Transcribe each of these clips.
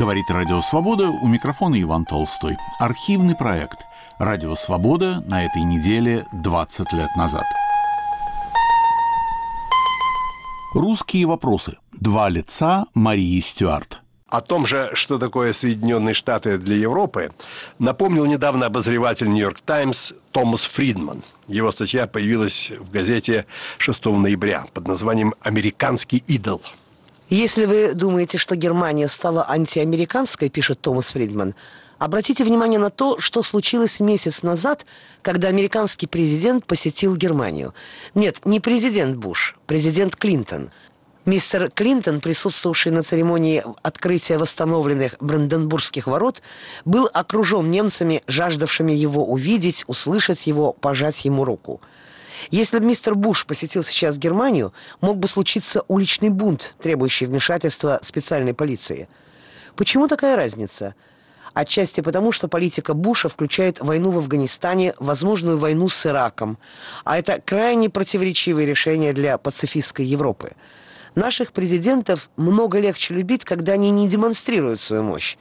Говорит Радио Свобода, у микрофона Иван Толстой. Архивный проект «Радио Свобода» на этой неделе 20 лет назад. Русские вопросы. Два лица Марии Стюарт. О том же, что такое Соединенные Штаты для Европы, напомнил недавно обозреватель «Нью-Йорк Таймс» Томас Фридман. Его статья появилась в газете 6 ноября под названием «Американский идол». Если вы думаете, что Германия стала антиамериканской, пишет Томас Фридман, обратите внимание на то, что случилось месяц назад, когда американский президент посетил Германию. Нет, не президент Буш, президент Клинтон. Мистер Клинтон, присутствовавший на церемонии открытия восстановленных Бранденбургских ворот, был окружен немцами, жаждавшими его увидеть, услышать его, пожать ему руку – если бы мистер Буш посетил сейчас Германию, мог бы случиться уличный бунт, требующий вмешательства специальной полиции. Почему такая разница? Отчасти потому, что политика Буша включает войну в Афганистане, возможную войну с Ираком. А это крайне противоречивые решения для пацифистской Европы. Наших президентов много легче любить, когда они не демонстрируют свою мощь.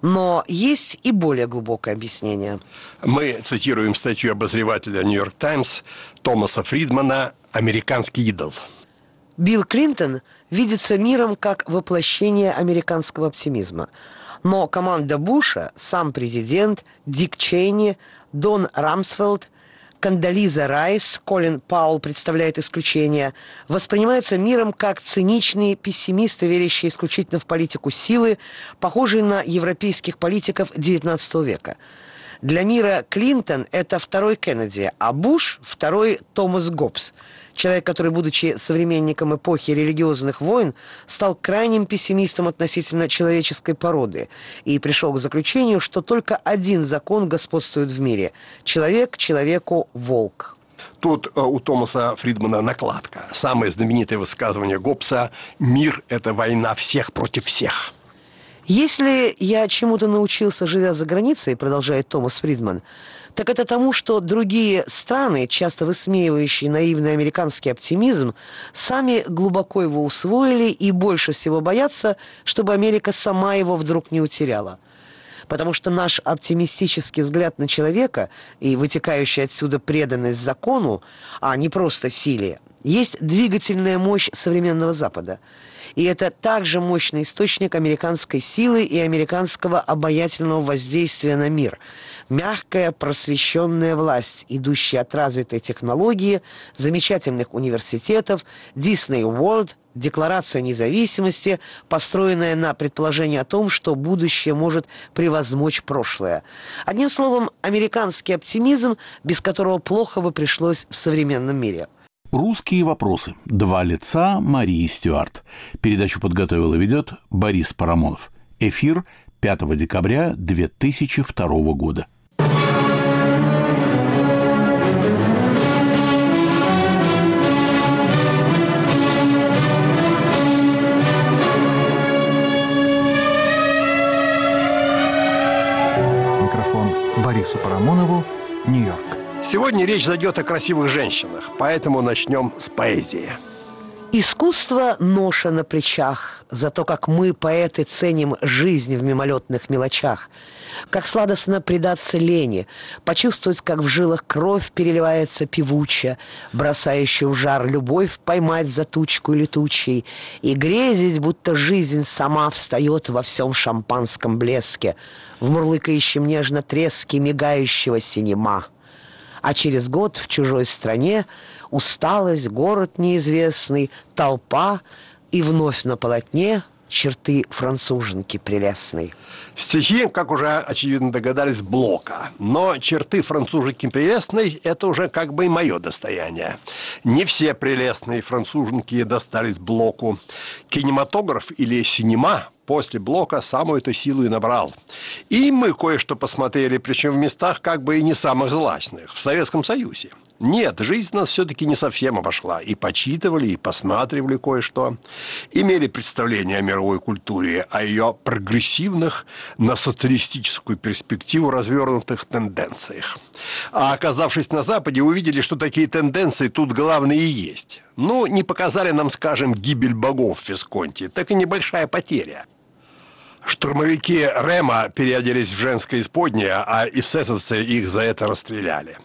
Но есть и более глубокое объяснение. Мы цитируем статью обозревателя «Нью-Йорк Таймс» Томаса Фридмана «Американский идол». Билл Клинтон видится миром как воплощение американского оптимизма. Но команда Буша, сам президент, Дик Чейни, Дон Рамсфелд – Кандализа Райс, Колин Паул представляет исключение, воспринимаются миром как циничные пессимисты, верящие исключительно в политику силы, похожие на европейских политиков XIX века. Для мира Клинтон – это второй Кеннеди, а Буш – второй Томас Гоббс – Человек, который, будучи современником эпохи религиозных войн, стал крайним пессимистом относительно человеческой породы и пришел к заключению, что только один закон господствует в мире – человек человеку волк. Тут э, у Томаса Фридмана накладка. Самое знаменитое высказывание Гоббса «Мир – это война всех против всех». Если я чему-то научился, живя за границей, продолжает Томас Фридман, так это тому, что другие страны, часто высмеивающие наивный американский оптимизм, сами глубоко его усвоили и больше всего боятся, чтобы Америка сама его вдруг не утеряла. Потому что наш оптимистический взгляд на человека и вытекающая отсюда преданность закону, а не просто силе, есть двигательная мощь современного Запада – и это также мощный источник американской силы и американского обаятельного воздействия на мир. Мягкая, просвещенная власть, идущая от развитой технологии, замечательных университетов, Disney World, Декларация независимости, построенная на предположении о том, что будущее может превозмочь прошлое. Одним словом, американский оптимизм, без которого плохо бы пришлось в современном мире – «Русские вопросы. Два лица Марии Стюарт». Передачу подготовил и ведет Борис Парамонов. Эфир 5 декабря 2002 года. Сегодня речь зайдет о красивых женщинах, поэтому начнем с поэзии. Искусство – ноша на плечах, за то, как мы, поэты, ценим жизнь в мимолетных мелочах. Как сладостно предаться лени, почувствовать, как в жилах кровь переливается певуча, бросающая в жар любовь поймать за тучку летучей и грезить, будто жизнь сама встает во всем шампанском блеске, в мурлыкающем нежно треске мигающего синема а через год в чужой стране усталость, город неизвестный, толпа и вновь на полотне черты француженки прелестной. Стихи, как уже, очевидно, догадались, Блока. Но черты француженки прелестной – это уже как бы и мое достояние. Не все прелестные француженки достались Блоку. Кинематограф или синема после блока самую эту силу и набрал. И мы кое-что посмотрели, причем в местах как бы и не самых злачных, в Советском Союзе. Нет, жизнь нас все-таки не совсем обошла. И почитывали, и посматривали кое-что. Имели представление о мировой культуре, о ее прогрессивных на социалистическую перспективу развернутых тенденциях. А оказавшись на Западе, увидели, что такие тенденции тут главные и есть. Ну, не показали нам, скажем, гибель богов в Висконте, так и небольшая потеря. Штурмовики Рема переоделись в женское исподнее, а эсэсовцы их за это расстреляли.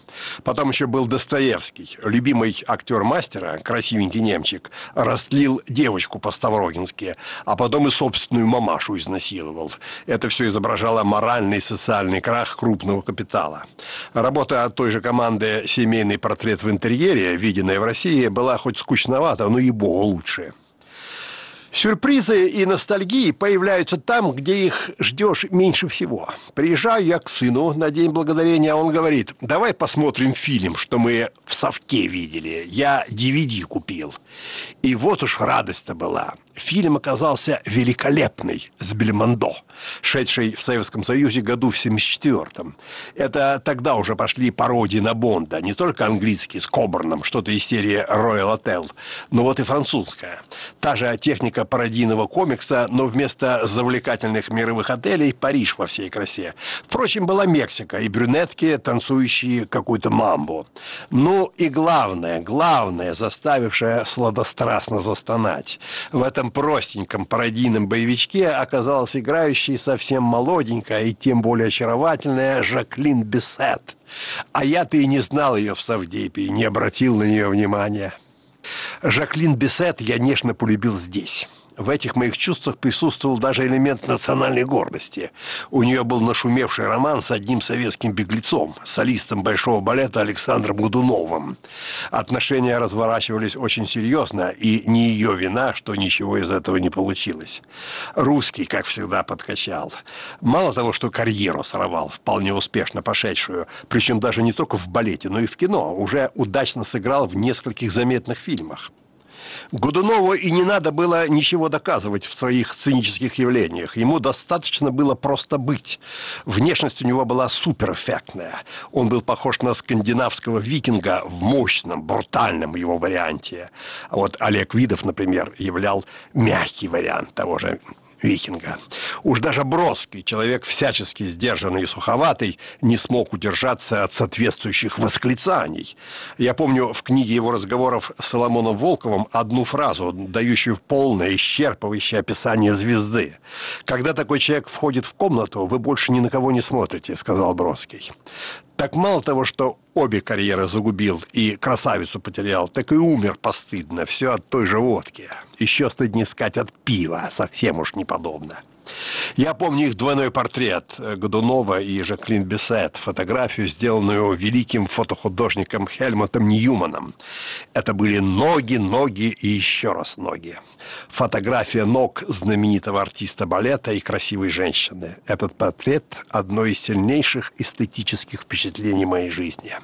Потом еще был Достоевский. Любимый актер мастера, красивенький немчик, растлил девочку по-ставрогински, а потом и собственную мамашу изнасиловал. Это все изображало моральный и социальный крах крупного капитала. Работа от той же команды «Семейный портрет в интерьере», виденная в России, была хоть скучновата, но и богу лучше. Сюрпризы и ностальгии появляются там, где их ждешь меньше всего. Приезжаю я к сыну на День Благодарения, он говорит, давай посмотрим фильм, что мы в совке видели. Я DVD купил. И вот уж радость-то была. Фильм оказался великолепный, с Бельмондо, шедший в Советском Союзе году в 74-м. Это тогда уже пошли пародии на Бонда, не только английский с Коберном, что-то из серии Royal Hotel, но вот и французская. Та же техника пародийного комикса, но вместо завлекательных мировых отелей Париж во всей красе. Впрочем, была Мексика и брюнетки, танцующие какую-то мамбу. Ну и главное, главное, заставившее сладострастно застонать. В этом простеньком пародийном боевичке оказалась играющей совсем молоденькая и тем более очаровательная Жаклин Бесет. А я-то и не знал ее в Савдепе, не обратил на нее внимания. Жаклин Бесет я нежно полюбил здесь. В этих моих чувствах присутствовал даже элемент национальной гордости. У нее был нашумевший роман с одним советским беглецом, солистом большого балета Александром Годуновым. Отношения разворачивались очень серьезно, и не ее вина, что ничего из этого не получилось. Русский, как всегда, подкачал. Мало того, что карьеру сорвал, вполне успешно пошедшую, причем даже не только в балете, но и в кино, уже удачно сыграл в нескольких заметных фильмах. Годунову и не надо было ничего доказывать в своих сценических явлениях. Ему достаточно было просто быть. Внешность у него была суперэффектная. Он был похож на скандинавского викинга в мощном, брутальном его варианте. А вот Олег Видов, например, являл мягкий вариант того же викинга. Уж даже Бродский, человек всячески сдержанный и суховатый, не смог удержаться от соответствующих восклицаний. Я помню в книге его разговоров с Соломоном Волковым одну фразу, дающую полное, исчерпывающее описание звезды. «Когда такой человек входит в комнату, вы больше ни на кого не смотрите», — сказал Бродский. Так мало того, что обе карьеры загубил и красавицу потерял, так и умер постыдно. Все от той же водки. Еще стыднее искать от пива. Совсем уж неподобно. Я помню их двойной портрет э, Годунова и Жаклин Бесет, фотографию, сделанную великим фотохудожником Хельмутом Ньюманом. Это были ноги, ноги и еще раз ноги. Фотография ног знаменитого артиста балета и красивой женщины. Этот портрет – одно из сильнейших эстетических впечатлений моей жизни.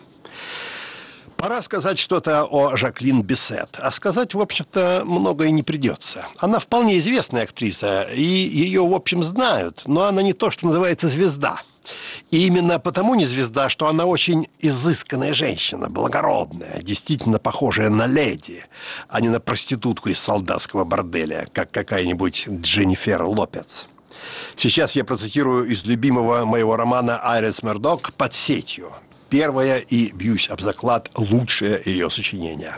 Пора сказать что-то о Жаклин Бесет. А сказать, в общем-то, многое не придется. Она вполне известная актриса, и ее, в общем, знают, но она не то, что называется звезда. И именно потому не звезда, что она очень изысканная женщина, благородная, действительно похожая на леди, а не на проститутку из солдатского борделя, как какая-нибудь Дженнифер Лопец. Сейчас я процитирую из любимого моего романа «Айрис Мердок» «Под сетью» первое и, бьюсь об заклад, лучшее ее сочинение.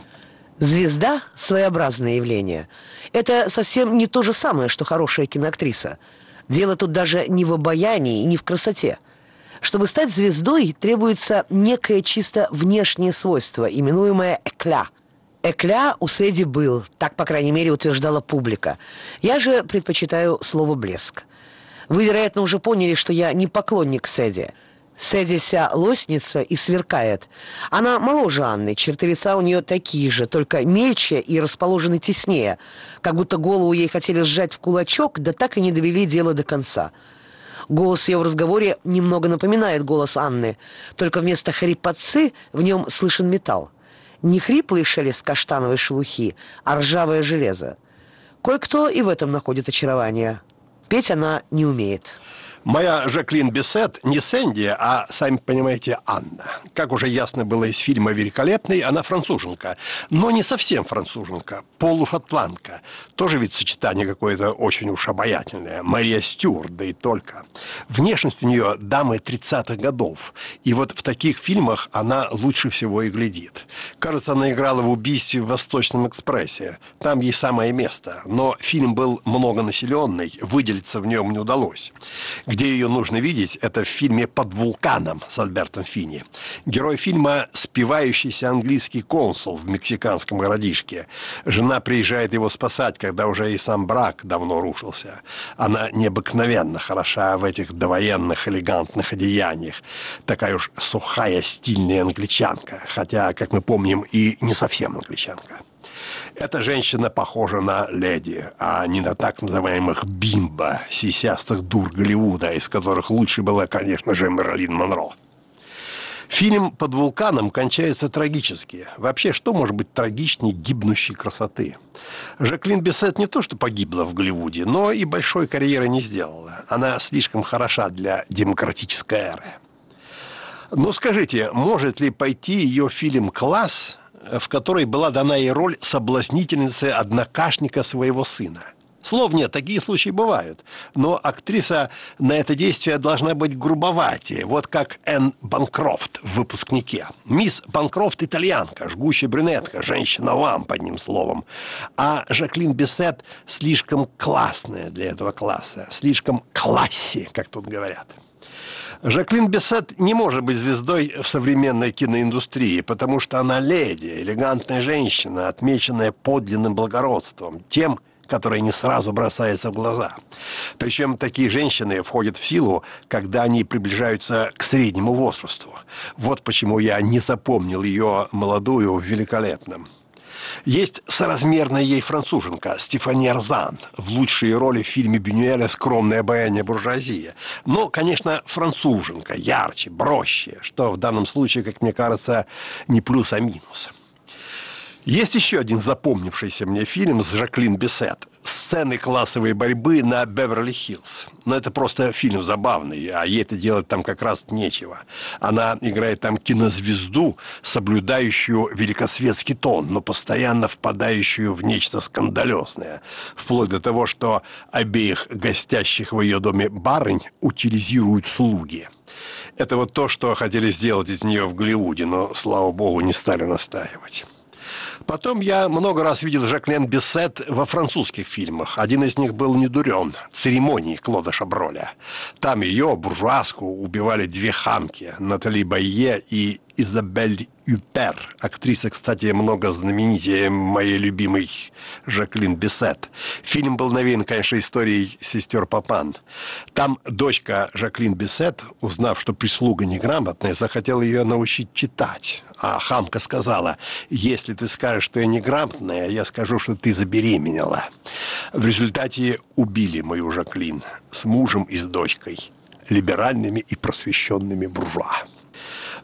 Звезда – своеобразное явление. Это совсем не то же самое, что хорошая киноактриса. Дело тут даже не в обаянии и не в красоте. Чтобы стать звездой, требуется некое чисто внешнее свойство, именуемое «экля». Экля у Сэдди был, так, по крайней мере, утверждала публика. Я же предпочитаю слово «блеск». Вы, вероятно, уже поняли, что я не поклонник Сэдди – Сэдися лосница и сверкает. Она моложе Анны, черты лица у нее такие же, только мельче и расположены теснее, как будто голову ей хотели сжать в кулачок, да так и не довели дело до конца. Голос ее в разговоре немного напоминает голос Анны, только вместо хрипотцы в нем слышен металл. Не хриплый шелест каштановой шелухи, а ржавое железо. Кое-кто и в этом находит очарование. Петь она не умеет. Моя Жаклин Бесет не Сэнди, а, сами понимаете, Анна. Как уже ясно было из фильма «Великолепный», она француженка. Но не совсем француженка, полушотландка. Тоже ведь сочетание какое-то очень уж обаятельное. Мария Стюарт, да и только. Внешность у нее дамы 30-х годов. И вот в таких фильмах она лучше всего и глядит. Кажется, она играла в «Убийстве в Восточном экспрессе». Там ей самое место. Но фильм был многонаселенный, выделиться в нем не удалось. Где ее нужно видеть, это в фильме «Под вулканом» с Альбертом Фини. Герой фильма – спивающийся английский консул в мексиканском городишке. Жена приезжает его спасать, когда уже и сам брак давно рушился. Она необыкновенно хороша в этих довоенных элегантных одеяниях. Такая уж сухая, стильная англичанка. Хотя, как мы помним, и не совсем англичанка. Эта женщина похожа на леди, а не на так называемых бимба, сисястых дур Голливуда, из которых лучше была, конечно же, Мерлин Монро. Фильм «Под вулканом» кончается трагически. Вообще, что может быть трагичнее гибнущей красоты? Жаклин Бессет не то что погибла в Голливуде, но и большой карьеры не сделала. Она слишком хороша для демократической эры. Но скажите, может ли пойти ее фильм «Класс» в которой была дана ей роль соблазнительницы однокашника своего сына. Слов нет, такие случаи бывают. Но актриса на это действие должна быть грубоватее. Вот как Энн Банкрофт в «Выпускнике». Мисс Банкрофт – итальянка, жгущая брюнетка, женщина-ламп, одним словом. А Жаклин Бессет слишком классная для этого класса. Слишком класси, как тут говорят. Жаклин Бессет не может быть звездой в современной киноиндустрии, потому что она леди, элегантная женщина, отмеченная подлинным благородством, тем, которое не сразу бросается в глаза. Причем такие женщины входят в силу, когда они приближаются к среднему возрасту. Вот почему я не запомнил ее молодую в великолепном. Есть соразмерная ей француженка Стефани Арзан в лучшей роли в фильме Бюнюэля «Скромное обаяние буржуазии». Но, конечно, француженка, ярче, проще, что в данном случае, как мне кажется, не плюс, а минус. Есть еще один запомнившийся мне фильм с Жаклин Бесет. Сцены классовой борьбы на Беверли-Хиллз. Но это просто фильм забавный, а ей это делать там как раз нечего. Она играет там кинозвезду, соблюдающую великосветский тон, но постоянно впадающую в нечто скандалезное. Вплоть до того, что обеих гостящих в ее доме барынь утилизируют слуги. Это вот то, что хотели сделать из нее в Голливуде, но, слава богу, не стали настаивать. Потом я много раз видел Жаклен Бессет во французских фильмах. Один из них был «Не дурен» — «Церемонии» Клода Шаброля. Там ее, буржуазку, убивали две хамки — Натали Байе и Изабель Юпер. Актриса, кстати, много знаменитее моей любимой Жаклин Бесет. Фильм был навеян, конечно, историей сестер Папан. Там дочка Жаклин Бесет, узнав, что прислуга неграмотная, захотела ее научить читать. А хамка сказала, если ты скажешь, что я неграмотная, я скажу, что ты забеременела. В результате убили мою Жаклин с мужем и с дочкой, либеральными и просвещенными буржуа.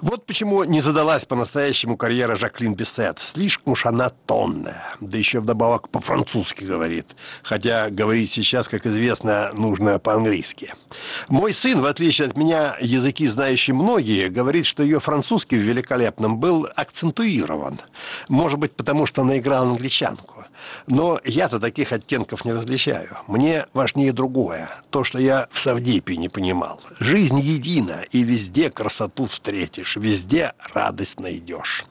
Вот почему не задалась по-настоящему карьера Жаклин Бессет. Слишком уж она тонная. Да еще вдобавок по-французски говорит. Хотя говорить сейчас, как известно, нужно по-английски. Мой сын, в отличие от меня, языки знающие многие, говорит, что ее французский в великолепном был акцентуирован. Может быть, потому что она играла англичанку. Но я-то таких оттенков не различаю. Мне важнее другое. То, что я в Савдепе не понимал. Жизнь едина, и везде красоту встретишь, везде радость найдешь.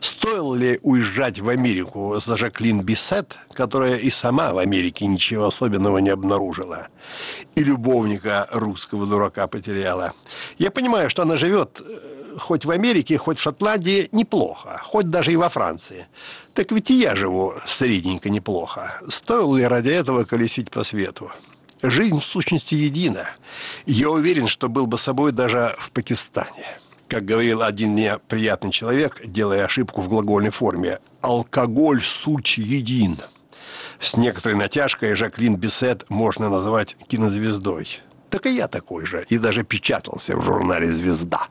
Стоило ли уезжать в Америку за Жаклин Бисет, которая и сама в Америке ничего особенного не обнаружила, и любовника русского дурака потеряла? Я понимаю, что она живет э, хоть в Америке, хоть в Шотландии неплохо, хоть даже и во Франции. Так ведь и я живу средненько неплохо. Стоило ли ради этого колесить по свету? Жизнь в сущности едина. Я уверен, что был бы собой даже в Пакистане. Как говорил один мне приятный человек, делая ошибку в глагольной форме, «алкоголь суть един». С некоторой натяжкой Жаклин Бесет можно назвать кинозвездой. Так и я такой же, и даже печатался в журнале «Звезда».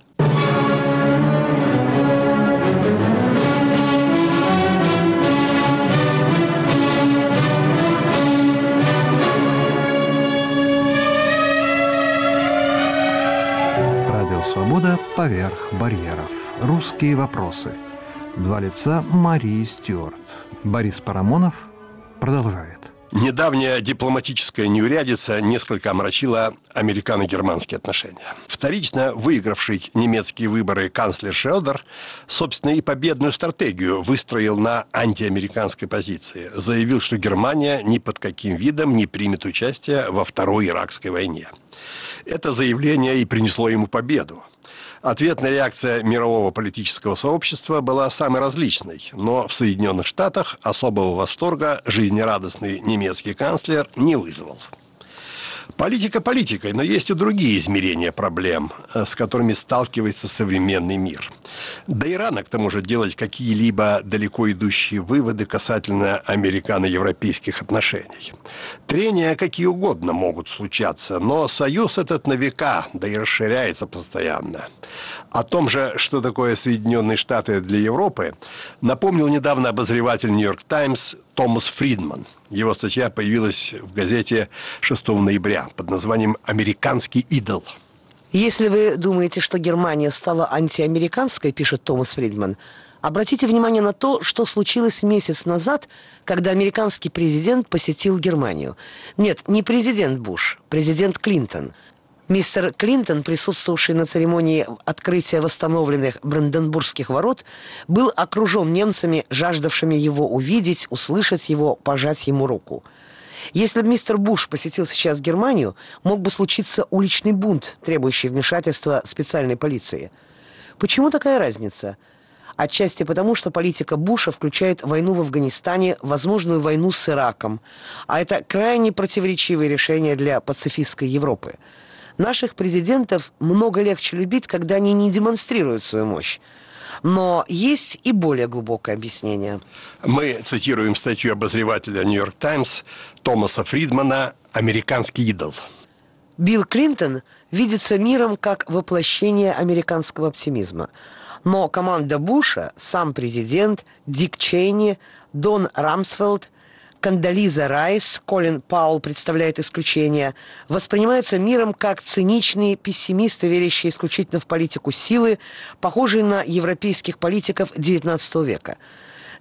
Поверх барьеров. Русские вопросы. Два лица Марии Стюарт. Борис Парамонов продолжает. Недавняя дипломатическая неурядица несколько омрачила американо-германские отношения. Вторично выигравший немецкие выборы канцлер Шелдер, собственно, и победную стратегию выстроил на антиамериканской позиции. Заявил, что Германия ни под каким видом не примет участие во Второй Иракской войне. Это заявление и принесло ему победу. Ответная реакция мирового политического сообщества была самой различной, но в Соединенных Штатах особого восторга жизнерадостный немецкий канцлер не вызвал. Политика политикой, но есть и другие измерения проблем, э, с которыми сталкивается современный мир. Да и рано, к тому же, делать какие-либо далеко идущие выводы касательно американо-европейских отношений. Трения какие угодно могут случаться, но союз этот на века, да и расширяется постоянно. О том же, что такое Соединенные Штаты для Европы, напомнил недавно обозреватель «Нью-Йорк Таймс» Томас Фридман. Его статья появилась в газете 6 ноября под названием «Американский идол». Если вы думаете, что Германия стала антиамериканской, пишет Томас Фридман, обратите внимание на то, что случилось месяц назад, когда американский президент посетил Германию. Нет, не президент Буш, президент Клинтон. Мистер Клинтон, присутствовавший на церемонии открытия восстановленных Бранденбургских ворот, был окружен немцами, жаждавшими его увидеть, услышать его, пожать ему руку. Если бы мистер Буш посетил сейчас Германию, мог бы случиться уличный бунт, требующий вмешательства специальной полиции. Почему такая разница? Отчасти потому, что политика Буша включает войну в Афганистане, возможную войну с Ираком, а это крайне противоречивые решения для пацифистской Европы. Наших президентов много легче любить, когда они не демонстрируют свою мощь. Но есть и более глубокое объяснение. Мы цитируем статью обозревателя «Нью-Йорк Таймс» Томаса Фридмана «Американский идол». Билл Клинтон видится миром как воплощение американского оптимизма. Но команда Буша, сам президент, Дик Чейни, Дон Рамсфелд – Кандализа Райс, Колин Паул представляет исключение, воспринимаются миром как циничные пессимисты, верящие исключительно в политику силы, похожие на европейских политиков XIX века.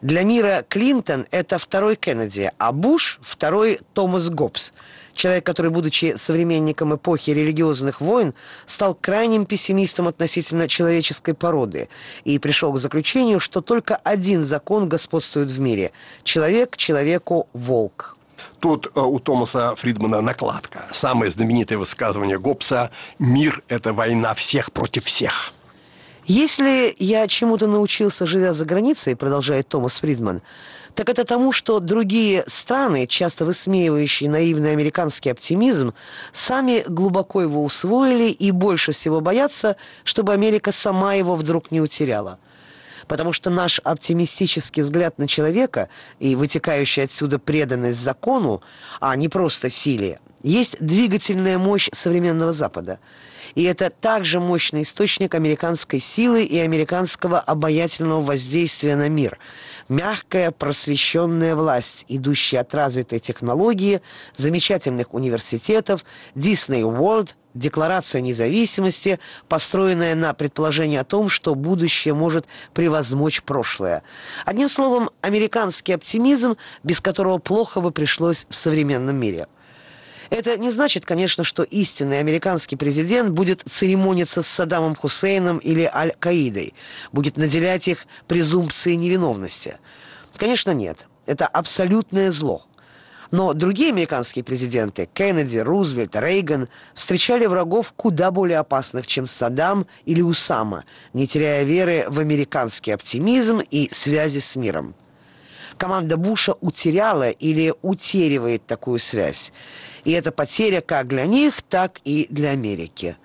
Для мира Клинтон – это второй Кеннеди, а Буш – второй Томас Гоббс – Человек, который, будучи современником эпохи религиозных войн, стал крайним пессимистом относительно человеческой породы и пришел к заключению, что только один закон господствует в мире – человек человеку волк. Тут э, у Томаса Фридмана накладка. Самое знаменитое высказывание Гоббса «Мир – это война всех против всех». Если я чему-то научился, живя за границей, продолжает Томас Фридман, так это тому, что другие страны, часто высмеивающие наивный американский оптимизм, сами глубоко его усвоили и больше всего боятся, чтобы Америка сама его вдруг не утеряла. Потому что наш оптимистический взгляд на человека и вытекающая отсюда преданность закону, а не просто силе, есть двигательная мощь современного Запада – и это также мощный источник американской силы и американского обаятельного воздействия на мир. Мягкая, просвещенная власть, идущая от развитой технологии, замечательных университетов, Disney World, Декларация независимости, построенная на предположении о том, что будущее может превозмочь прошлое. Одним словом, американский оптимизм, без которого плохо бы пришлось в современном мире – это не значит, конечно, что истинный американский президент будет церемониться с Саддамом Хусейном или Аль-Каидой, будет наделять их презумпцией невиновности. Конечно, нет. Это абсолютное зло. Но другие американские президенты, Кеннеди, Рузвельт, Рейган, встречали врагов куда более опасных, чем Саддам или Усама, не теряя веры в американский оптимизм и связи с миром. Команда Буша утеряла или утеривает такую связь. И это потеря как для них, так и для Америки.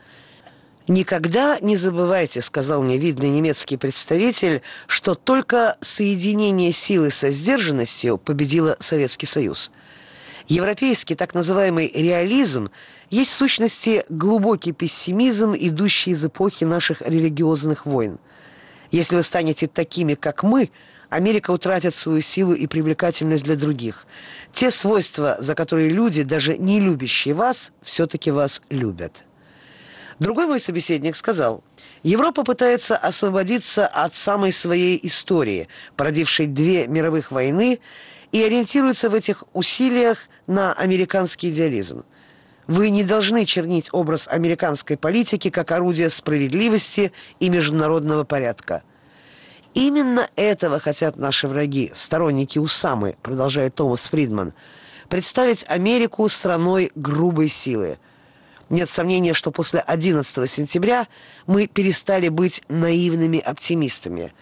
«Никогда не забывайте», — сказал мне видный немецкий представитель, «что только соединение силы со сдержанностью победило Советский Союз». Европейский так называемый реализм есть в сущности глубокий пессимизм, идущий из эпохи наших религиозных войн. Если вы станете такими, как мы, Америка утратит свою силу и привлекательность для других. Те свойства, за которые люди, даже не любящие вас, все-таки вас любят. Другой мой собеседник сказал, Европа пытается освободиться от самой своей истории, породившей две мировых войны, и ориентируется в этих усилиях на американский идеализм. Вы не должны чернить образ американской политики как орудие справедливости и международного порядка. Именно этого хотят наши враги, сторонники Усамы, продолжает Томас Фридман, представить Америку страной грубой силы – нет сомнения, что после 11 сентября мы перестали быть наивными оптимистами.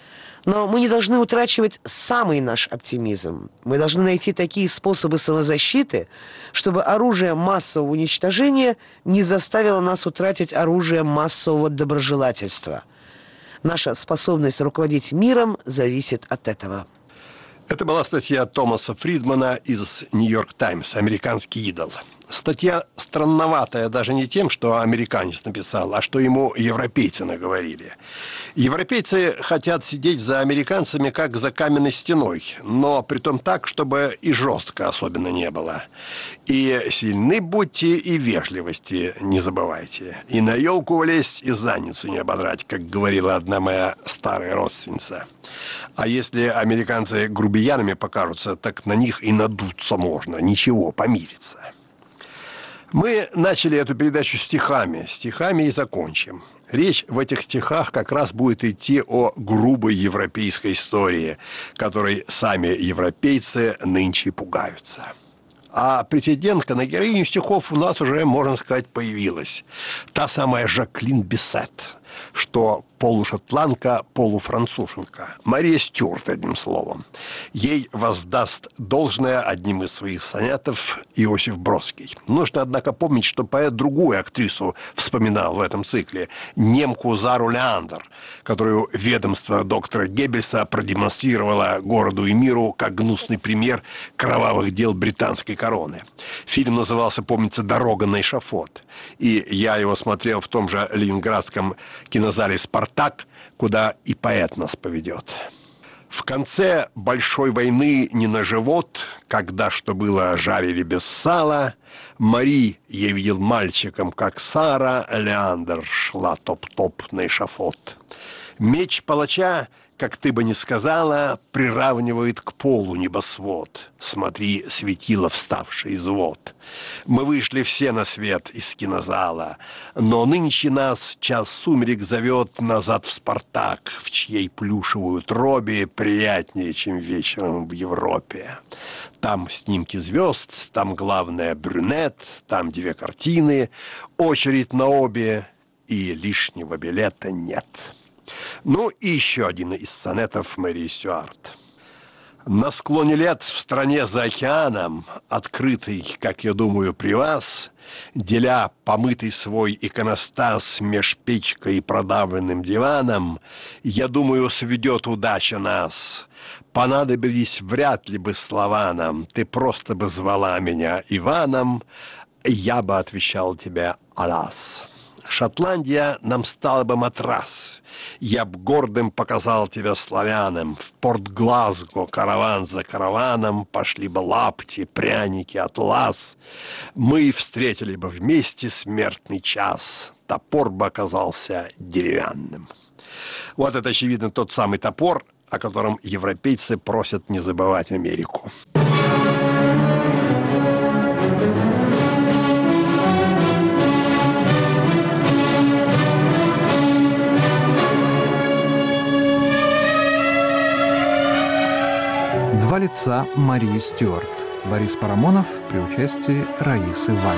Но мы не должны утрачивать самый наш оптимизм. Мы должны найти такие способы самозащиты, чтобы оружие массового уничтожения не заставило нас утратить оружие массового доброжелательства. Наша способность руководить миром зависит от этого. Это была статья Томаса Фридмана из «Нью-Йорк Таймс», «Американский идол». Статья странноватая даже не тем, что американец написал, а что ему европейцы наговорили. Европейцы хотят сидеть за американцами как за каменной стеной, но при том так, чтобы и жестко особенно не было. И сильны будьте, и вежливости не забывайте. И на елку влезть, и задницу не ободрать, как говорила одна моя старая родственница. А если американцы грубиянами покажутся, так на них и надуться можно. Ничего, помириться. Мы начали эту передачу стихами. Стихами и закончим. Речь в этих стихах как раз будет идти о грубой европейской истории, которой сами европейцы нынче пугаются. А претендентка на героиню стихов у нас уже, можно сказать, появилась. Та самая Жаклин Бесет, что полушотландка, полуфранцуженка. Мария Стюарт, одним словом. Ей воздаст должное одним из своих сонетов Иосиф Бродский. Нужно, однако, помнить, что поэт другую актрису вспоминал в этом цикле, немку Зару Леандр, которую ведомство доктора Геббельса продемонстрировало городу и миру как гнусный пример кровавых дел британской короны. Фильм назывался, помнится, «Дорога на эшафот». И я его смотрел в том же ленинградском кинозале «Спартак», так, куда и поэт нас поведет. В конце большой войны не на живот, когда что было жарили без сала, Мари я видел мальчиком, как Сара Леандр шла топ-топ на эшафот. Меч палача как ты бы ни сказала, приравнивает к полу небосвод. Смотри, светило вставший из вод. Мы вышли все на свет из кинозала, но нынче нас час сумерек зовет назад в «Спартак», в чьей плюшевую тробе приятнее, чем вечером в Европе. Там снимки звезд, там главное брюнет, там две картины, очередь на обе, и лишнего билета нет». Ну и еще один из сонетов Мэри Стюарт. На склоне лет в стране за океаном, открытый, как я думаю, при вас, деля помытый свой иконостас меж печкой и продавленным диваном, я думаю, сведет удача нас. Понадобились вряд ли бы слова нам, ты просто бы звала меня Иваном, я бы отвечал тебе «Алас». Шотландия нам стала бы матрас. Я б гордым показал тебя славянам. В порт Глазго караван за караваном пошли бы лапти, пряники, атлас. Мы встретили бы вместе смертный час. Топор бы оказался деревянным. Вот это, очевидно, тот самый топор, о котором европейцы просят не забывать Америку. Два лица Марии Стюарт. Борис Парамонов при участии Раисы Вай.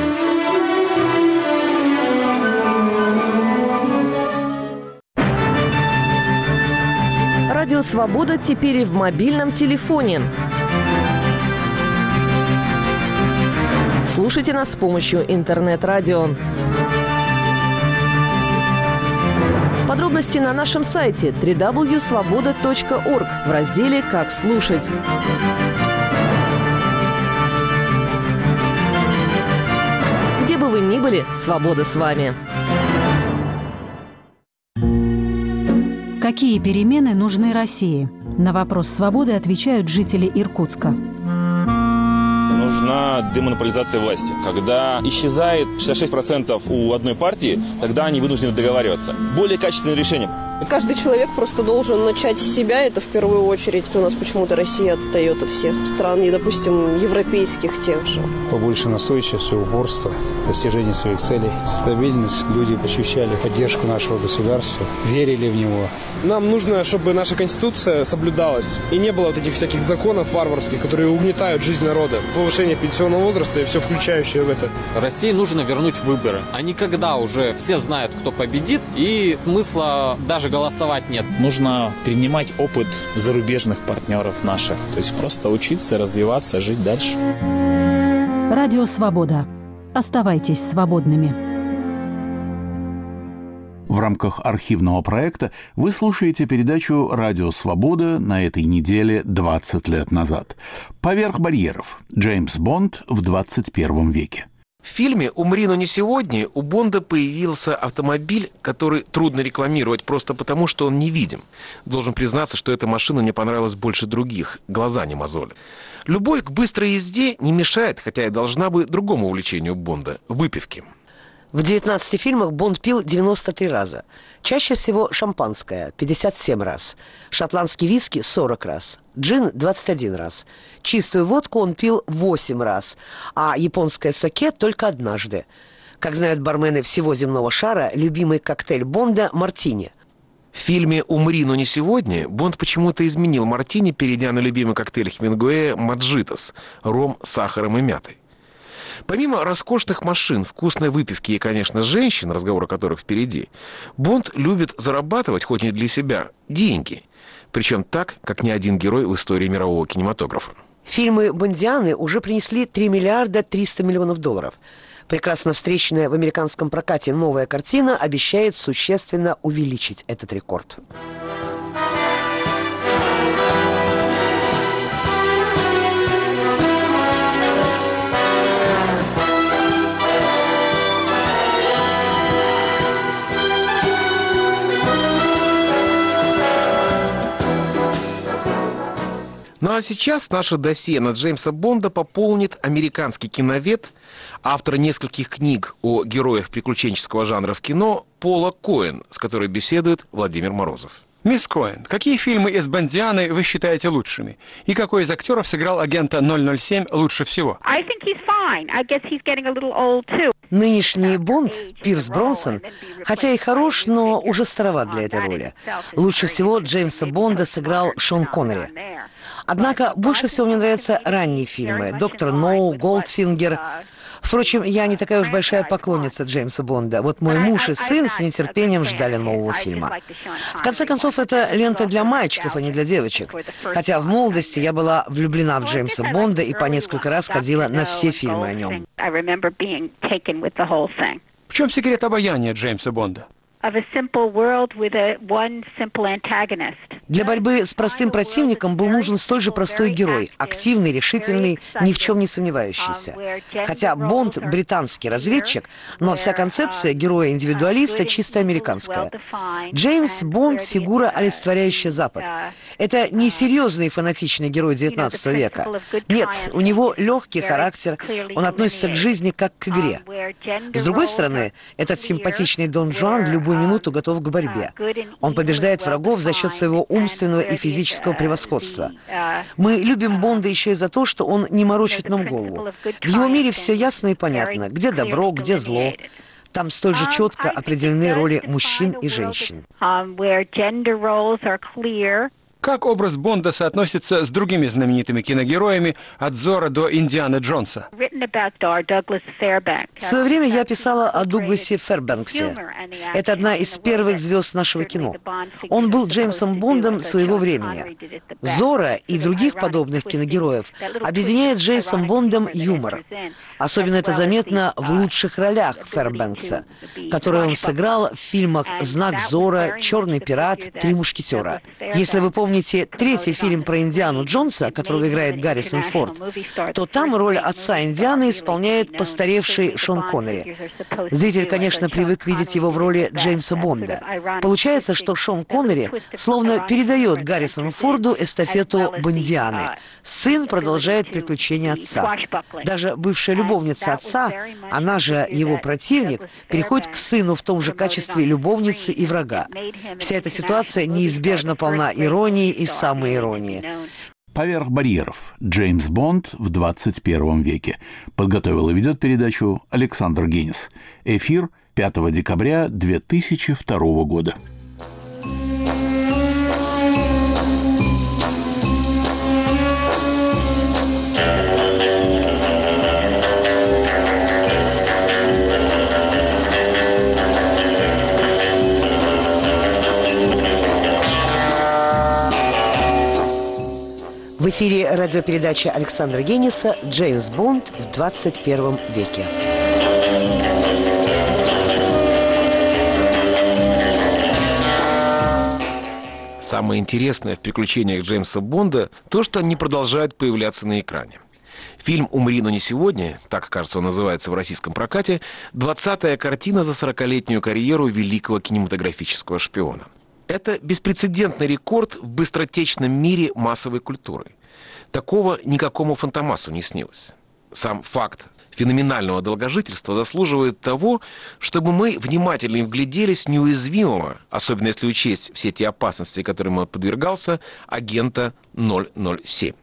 Радио «Свобода» теперь и в мобильном телефоне. Слушайте нас с помощью интернет-радио. Подробности на нашем сайте www.svoboda.org в разделе «Как слушать». Где бы вы ни были, свобода с вами. Какие перемены нужны России? На вопрос свободы отвечают жители Иркутска. Нужна демонополизация власти. Когда исчезает 66% у одной партии, тогда они вынуждены договариваться. Более качественное решение. Каждый человек просто должен начать с себя, это в первую очередь. У нас почему-то Россия отстает от всех стран, и, допустим, европейских тех же. Побольше настойчивости, упорства, достижения своих целей, стабильность. Люди ощущали поддержку нашего государства, верили в него. Нам нужно, чтобы наша Конституция соблюдалась, и не было вот этих всяких законов варварских, которые угнетают жизнь народа. Повышение пенсионного возраста и все включающее в это. России нужно вернуть выборы. А не когда уже все знают, кто победит, и смысла даже голосовать нет. Нужно принимать опыт зарубежных партнеров наших. То есть просто учиться, развиваться, жить дальше. Радио «Свобода». Оставайтесь свободными. В рамках архивного проекта вы слушаете передачу «Радио Свобода» на этой неделе 20 лет назад. «Поверх барьеров. Джеймс Бонд в 21 веке». Фильме «Умри, но не сегодня» у Бонда появился автомобиль, который трудно рекламировать просто потому, что он невидим. Должен признаться, что эта машина мне понравилась больше других, глаза не мозоли. Любовь к быстрой езде не мешает, хотя и должна бы другому увлечению Бонда – выпивке. В 19 фильмах Бонд пил 93 раза. Чаще всего шампанское – 57 раз. Шотландский виски – 40 раз. Джин – 21 раз. Чистую водку он пил 8 раз. А японское саке – только однажды. Как знают бармены всего земного шара, любимый коктейль Бонда – мартини. В фильме «Умри, но не сегодня» Бонд почему-то изменил мартини, перейдя на любимый коктейль Хемингуэя «Мохито» с ромом, сахаром и мятой. Помимо роскошных машин, вкусной выпивки и, конечно, женщин, разговор о которых впереди, Бонд любит зарабатывать, хоть не для себя, деньги. Причем так, как ни один герой в истории мирового кинематографа. Фильмы Бондианы уже принесли 3 миллиарда 300 миллионов долларов. Прекрасно встреченная в американском прокате новая картина обещает существенно увеличить этот рекорд. Ну а сейчас наше досье на Джеймса Бонда пополнит американский киновед, автор нескольких книг о героях приключенческого жанра в кино Пола Коэн, с которой беседует Владимир Морозов. Мисс Коэн, какие фильмы из Бондианы вы считаете лучшими? И какой из актеров сыграл агента 007 лучше всего? Нынешний Бонд, Пирс Бронсон, хотя и хорош, но уже староват для этой роли. Лучше всего Джеймса Бонда сыграл Шон Коннери. Однако больше всего мне нравятся ранние фильмы. «Доктор Ноу», «Голдфингер». Впрочем, я не такая уж большая поклонница Джеймса Бонда. Вот мой муж и сын с нетерпением ждали нового фильма. В конце концов, это лента для мальчиков, а не для девочек. Хотя в молодости я была влюблена в Джеймса Бонда и по несколько раз ходила на все фильмы о нем. В чем секрет обаяния Джеймса Бонда? Для борьбы с простым противником был нужен столь же простой герой, активный, решительный, ни в чем не сомневающийся. Хотя Бонд – британский разведчик, но вся концепция героя-индивидуалиста чисто американская. Джеймс Бонд – фигура, олицетворяющая Запад. Это не серьезный фанатичный герой XIX века. Нет, у него легкий характер, он относится к жизни как к игре. С другой стороны, этот симпатичный Дон Жуан в любую минуту готов к борьбе. Он побеждает врагов за счет своего умственного и физического превосходства. Мы любим Бонда еще и за то, что он не морочит нам голову. В его мире все ясно и понятно, где добро, где зло. Там столь же четко определены роли мужчин и женщин. Как образ Бонда соотносится с другими знаменитыми киногероями от Зора до Индианы Джонса? В свое время я писала о Дугласе Фербенксе. Это одна из первых звезд нашего кино. Он был Джеймсом Бондом своего времени. Зора и других подобных киногероев объединяет Джеймсом Бондом юмор. Особенно это заметно в лучших ролях Фербенкса, которые он сыграл в фильмах «Знак Зора», «Черный пират», «Три мушкетера». Если вы помните, вспомните третий фильм про Индиану Джонса, которого играет Гаррисон Форд, то там роль отца Индианы исполняет постаревший Шон Коннери. Зритель, конечно, привык видеть его в роли Джеймса Бонда. Получается, что Шон Коннери словно передает Гаррисону Форду эстафету Бондианы. Сын продолжает приключения отца. Даже бывшая любовница отца, она же его противник, переходит к сыну в том же качестве любовницы и врага. Вся эта ситуация неизбежно полна иронии и самоиронии. «Поверх барьеров. Джеймс Бонд в 21 веке». Подготовил и ведет передачу Александр Генис. Эфир 5 декабря 2002 года. В эфире радиопередача Александра Генниса «Джеймс Бонд в 21 веке». Самое интересное в приключениях Джеймса Бонда то, что они продолжают появляться на экране. Фильм «Умри, но не сегодня», так, кажется, он называется в российском прокате, 20-я картина за 40-летнюю карьеру великого кинематографического шпиона. Это беспрецедентный рекорд в быстротечном мире массовой культуры. Такого никакому фантомасу не снилось. Сам факт феноменального долгожительства заслуживает того, чтобы мы внимательно вгляделись в неуязвимого, особенно если учесть все те опасности, которым он подвергался, агента 007.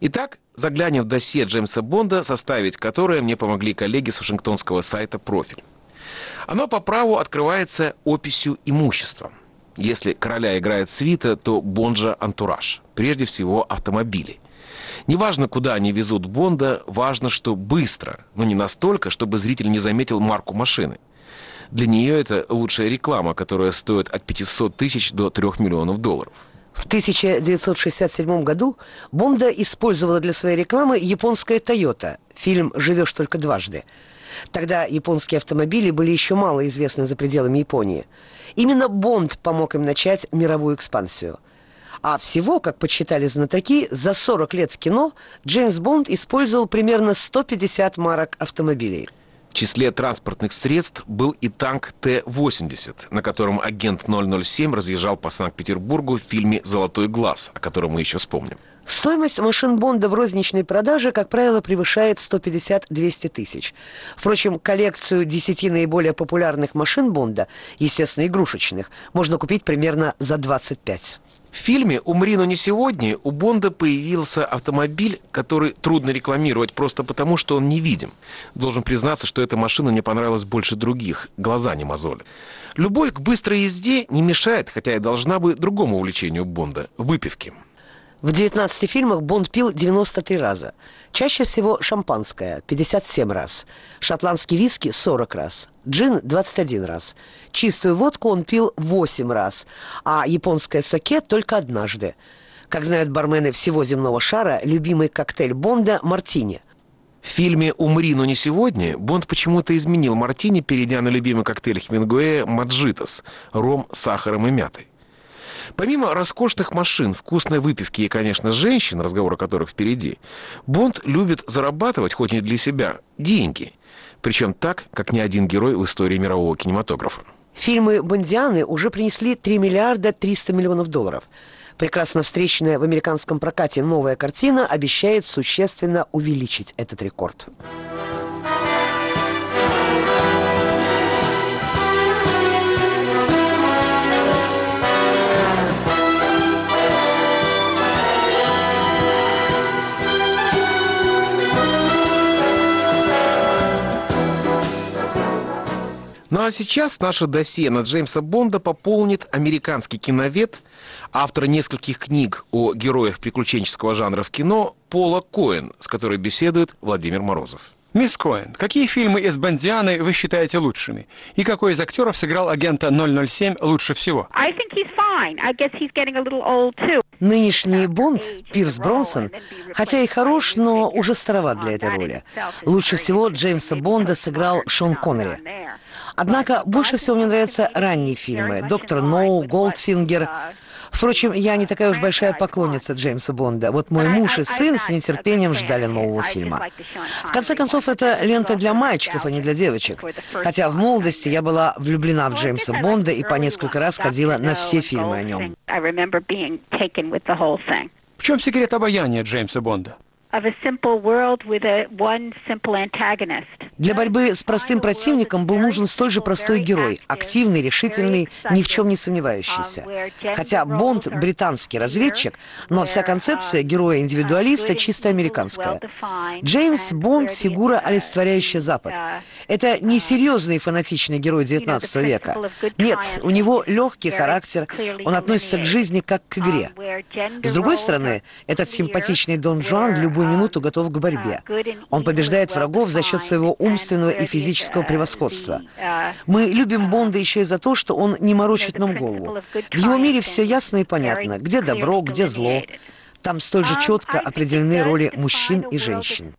Итак, заглянем в досье Джеймса Бонда, составить которое мне помогли коллеги с вашингтонского сайта «Профиль». Оно по праву открывается описью имущества. Если короля играет свита, то Бонджа антураж. Прежде всего автомобили. Неважно, куда они везут Бонда, важно, что быстро, но не настолько, чтобы зритель не заметил марку машины. Для нее это лучшая реклама, которая стоит от 500 тысяч до 3 миллионов долларов. В 1967 году Бонда использовала для своей рекламы японская Toyota. Фильм «Живешь только дважды». Тогда японские автомобили были еще мало известны за пределами Японии. Именно Бонд помог им начать мировую экспансию. А всего, как подсчитали знатоки, за 40 лет в кино Джеймс Бонд использовал примерно 150 марок автомобилей. В числе транспортных средств был и танк Т-80, на котором агент 007 разъезжал по Санкт-Петербургу в фильме «Золотой глаз», о котором мы еще вспомним. Стоимость машин Бонда в розничной продаже, как правило, превышает 150-200 тысяч. Впрочем, коллекцию 10 наиболее популярных машин Бонда, естественно, игрушечных, можно купить примерно за 25. В фильме «Умри, но не сегодня» у Бонда появился автомобиль, который трудно рекламировать просто потому, что он невидим. Должен признаться, что эта машина мне понравилась больше других, глаза не мозоли. Любовь к быстрой езде не мешает, хотя и должна бы другому увлечению Бонда – выпивке. В 19 фильмах Бонд пил 93 раза. Чаще всего шампанское – 57 раз. Шотландский виски – 40 раз. Джин – 21 раз. Чистую водку он пил 8 раз. А японское саке – только однажды. Как знают бармены всего земного шара, любимый коктейль Бонда – мартини. В фильме «Умри, но не сегодня» Бонд почему-то изменил мартини, перейдя на любимый коктейль Хемингуэя «Мохито» с ромом, сахаром и мятой. Помимо роскошных машин, вкусной выпивки и, конечно, женщин, разговор о которых впереди, Бонд любит зарабатывать, хоть не для себя, деньги. Причем так, как ни один герой в истории мирового кинематографа. Фильмы Бондианы уже принесли 3 миллиарда 300 миллионов долларов. Прекрасно встреченная в американском прокате новая картина обещает существенно увеличить этот рекорд. Ну а сейчас наше досье на Джеймса Бонда пополнит американский киновед, автор нескольких книг о героях приключенческого жанра в кино Пола Коэн, с которой беседует Владимир Морозов. Мисс Коэн, какие фильмы из Бондианы вы считаете лучшими? И какой из актеров сыграл агента 007 лучше всего? Нынешний Бонд, Пирс Бронсон, хотя и хорош, но уже староват для этой роли. Лучше всего Джеймса Бонда сыграл Шон Коннери. Однако больше всего мне нравятся ранние фильмы. «Доктор Ноу», «Голдфингер». Впрочем, я не такая уж большая поклонница Джеймса Бонда. Вот мой муж и сын с нетерпением ждали нового фильма. В конце концов, это лента для мальчиков, а не для девочек. Хотя в молодости я была влюблена в Джеймса Бонда и по несколько раз ходила на все фильмы о нем. В чем секрет обаяния Джеймса Бонда? Для борьбы с простым противником был нужен столь же простой герой, активный, решительный, ни в чем не сомневающийся. Хотя Бонд – британский разведчик, но вся концепция героя-индивидуалиста чисто американская. Джеймс Бонд – фигура, олицетворяющая Запад. Это не серьезный фанатичный герой XIX века. Нет, у него легкий характер, он относится к жизни как к игре. С другой стороны, этот симпатичный Дон Жуан в любую минуту готов к борьбе. Он побеждает врагов за счет своего умственного и физического превосходства. Мы любим Бонда еще и за то, что он не морочит нам голову. В его мире все ясно и понятно, где добро, где зло. Там столь же четко определены роли мужчин и женщин.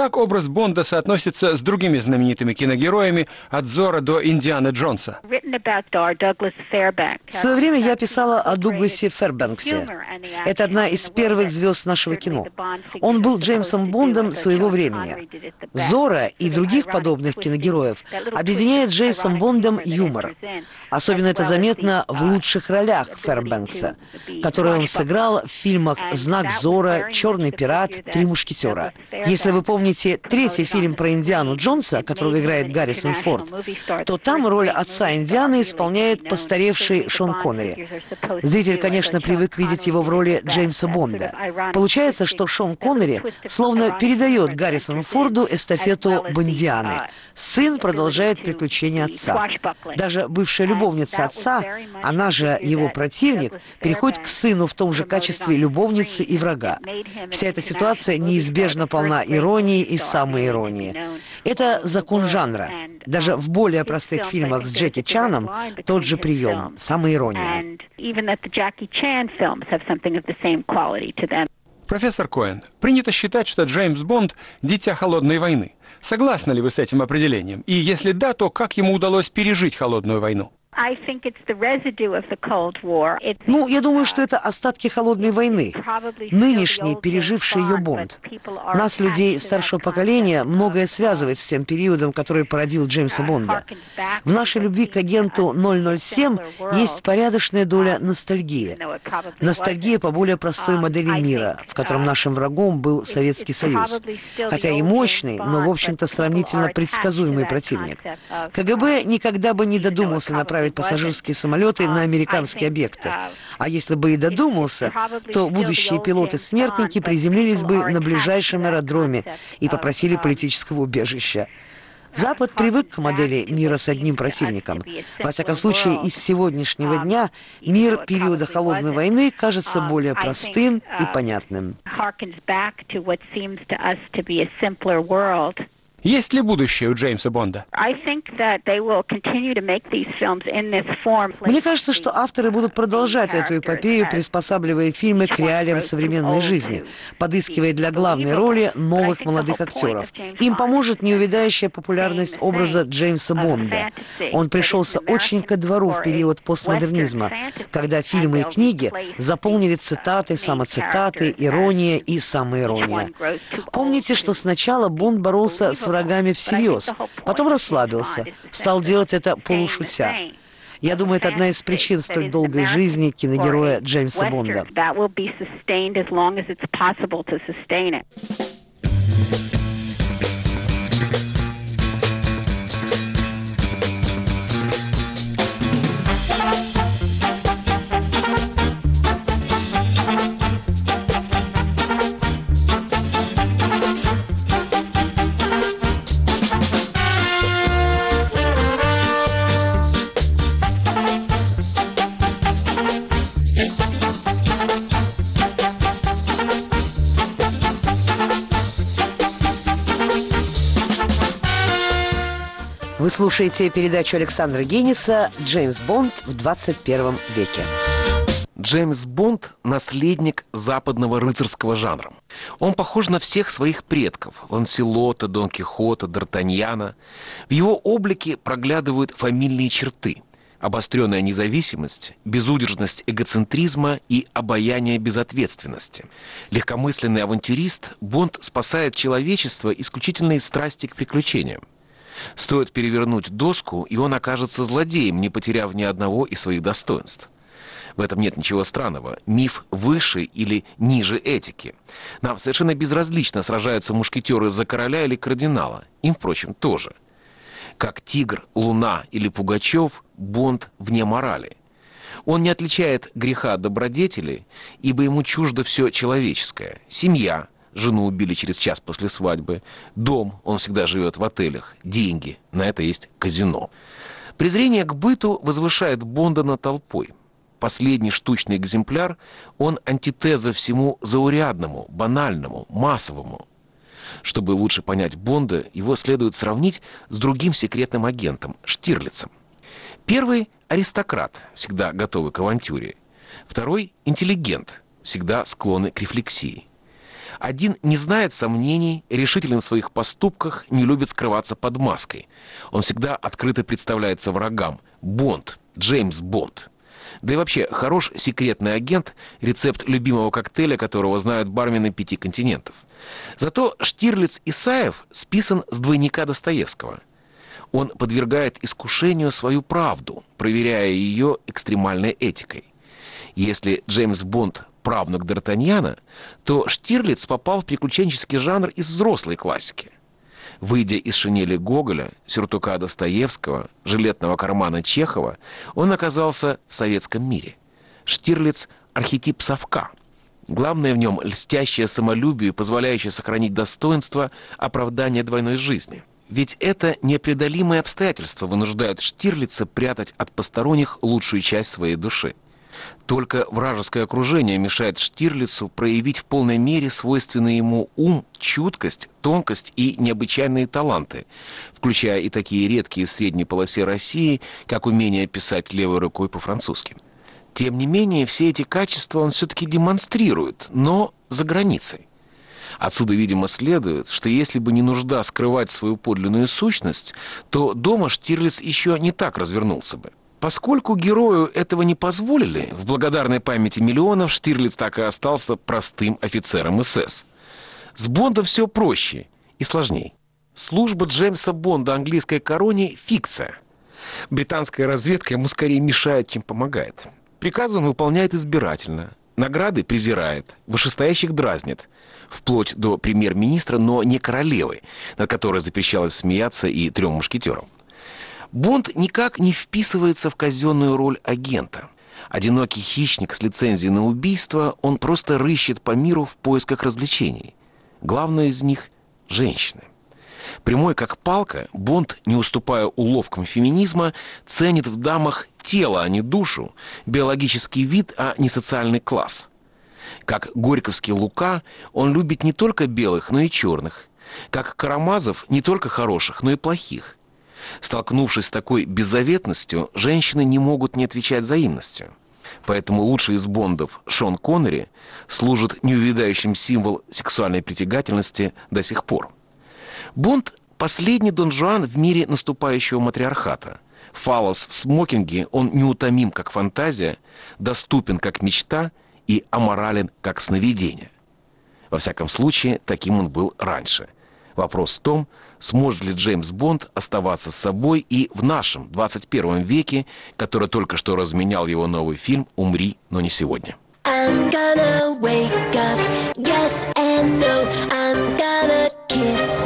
Как образ Бонда соотносится с другими знаменитыми киногероями от Зора до Индианы Джонса? В свое время я писала о Дугласе Фербенксе. Это одна из первых звезд нашего кино. Он был Джеймсом Бондом своего времени. Зора и других подобных киногероев объединяет Джеймсом Бондом юмор. Особенно это заметно в лучших ролях Фербенкса, которые он сыграл в фильмах «Знак Зора», «Черный пират», «Три мушкетера». Если вы помните, помните третий фильм про Индиану Джонса, которого играет Гаррисон Форд, то там роль отца Индианы исполняет постаревший Шон Коннери. Зритель, конечно, привык видеть его в роли Джеймса Бонда. Получается, что Шон Коннери словно передает Гаррисону Форду эстафету Бондианы. Сын продолжает приключения отца. Даже бывшая любовница отца, она же его противник, переходит к сыну в том же качестве любовницы и врага. Вся эта ситуация неизбежно полна иронии, иронии и самоиронии. Это закон жанра. Даже в более простых фильмах с Джеки Чаном тот же прием – самоирония. Профессор Коэн, принято считать, что Джеймс Бонд – дитя холодной войны. Согласны ли вы с этим определением? И если да, то как ему удалось пережить холодную войну? Ну, я думаю, что это остатки холодной войны, нынешний, переживший ее Бонд. Нас, людей старшего поколения, многое связывает с тем периодом, который породил Джеймса Бонда. В нашей любви к агенту 007 есть порядочная доля ностальгии. Ностальгия по более простой модели мира, в котором нашим врагом был Советский Союз. Хотя и мощный, но, в общем-то, сравнительно предсказуемый противник. КГБ никогда бы не додумался направить отправить пассажирские самолеты на американские объекты. А если бы и додумался, то будущие пилоты-смертники приземлились бы на ближайшем аэродроме и попросили политического убежища. Запад привык к модели мира с одним противником. Во всяком случае, из сегодняшнего дня мир периода Холодной войны кажется более простым и понятным. Есть ли будущее у Джеймса Бонда? Мне кажется, что авторы будут продолжать эту эпопею, приспосабливая фильмы к реалиям современной жизни, подыскивая для главной роли новых молодых актеров. Им поможет неувядающая популярность образа Джеймса Бонда. Он пришелся очень ко двору в период постмодернизма, когда фильмы и книги заполнили цитаты, самоцитаты, ирония и самоирония. Помните, что сначала Бонд боролся с врагами всерьез, потом расслабился, стал делать это полушутя. Я думаю, это одна из причин столь долгой жизни киногероя Джеймса Бонда. Вы слушаете передачу Александра Генниса «Джеймс Бонд в 21 веке». Джеймс Бонд – наследник западного рыцарского жанра. Он похож на всех своих предков – Ланселота, Дон Кихота, Д'Артаньяна. В его облике проглядывают фамильные черты. обостренная независимость, безудержность эгоцентризма и обаяние безответственности. Легкомысленный авантюрист, Бонд спасает человечество исключительно из страсти к приключениям. Стоит перевернуть доску, и он окажется злодеем, не потеряв ни одного из своих достоинств. В этом нет ничего странного. Миф выше или ниже этики. Нам совершенно безразлично, сражаются мушкетеры за короля или кардинала. Им, впрочем, тоже. Как тигр, луна или Пугачев, Бонд вне морали. Он не отличает греха от добродетели, ибо ему чуждо все человеческое. Семья, жену убили через час после свадьбы, дом, он всегда живет в отелях, деньги, на это есть казино. Презрение к быту возвышает Бонда над толпой. Последний штучный экземпляр, он антитеза всему заурядному, банальному, массовому. Чтобы лучше понять Бонда, его следует сравнить с другим секретным агентом – Штирлицем. Первый – аристократ, всегда готовый к авантюре. Второй – интеллигент, всегда склонный к рефлексии. Один не знает сомнений, решителен в своих поступках, не любит скрываться под маской. Он всегда открыто представляется врагам. Бонд, Джеймс Бонд. Да и вообще, хорош секретный агент, рецепт любимого коктейля, которого знают бармены пяти континентов. Зато Штирлиц Исаев списан с двойника Достоевского. Он подвергает искушению свою правду, проверяя ее экстремальной этикой. Если Джеймс Бонд правнук Д'Артаньяна, то Штирлиц попал в приключенческий жанр из взрослой классики. Выйдя из шинели Гоголя, сюртука Достоевского, жилетного кармана Чехова, он оказался в советском мире. Штирлиц – архетип совка. Главное в нем – льстящее самолюбие, позволяющее сохранить достоинство оправдания двойной жизни. Ведь это непреодолимые обстоятельства вынуждают Штирлица прятать от посторонних лучшую часть своей души. Только вражеское окружение мешает Штирлицу проявить в полной мере свойственный ему ум, чуткость, тонкость и необычайные таланты, включая и такие редкие в средней полосе России, как умение писать левой рукой по-французски. Тем не менее, все эти качества он все-таки демонстрирует, но за границей. Отсюда, видимо, следует, что если бы не нужда скрывать свою подлинную сущность, то дома Штирлиц еще не так развернулся бы. Поскольку герою этого не позволили, в благодарной памяти миллионов Штирлиц так и остался простым офицером СС. С Бондом все проще и сложнее. Служба Джеймса Бонда английской короне – фикция. Британская разведка ему скорее мешает, чем помогает. Приказы он выполняет избирательно, награды презирает, вышестоящих дразнит, вплоть до премьер-министра, но не королевы, над которой запрещалось смеяться и трем мушкетерам. Бонд никак не вписывается в казенную роль агента. Одинокий хищник с лицензией на убийство, он просто рыщет по миру в поисках развлечений. Главное из них – женщины. Прямой как палка, Бонд, не уступая уловкам феминизма, ценит в дамах тело, а не душу, биологический вид, а не социальный класс. Как Горьковский Лука, он любит не только белых, но и черных. Как Карамазов, не только хороших, но и плохих. Столкнувшись с такой беззаветностью, женщины не могут не отвечать взаимностью. Поэтому лучший из Бондов, Шон Коннери, служит неувядающим символ сексуальной притягательности до сих пор. Бонд – последний Дон Жуан в мире наступающего матриархата. Фалос в смокинге, он неутомим как фантазия, доступен как мечта и аморален как сновидение. Во всяком случае, таким он был раньше. Вопрос в том, сможет ли Джеймс Бонд оставаться с собой и в нашем 21 веке, который только что разменял его новый фильм «Умри, но не сегодня». I'm gonna wake up, yes and no, I'm gonna kiss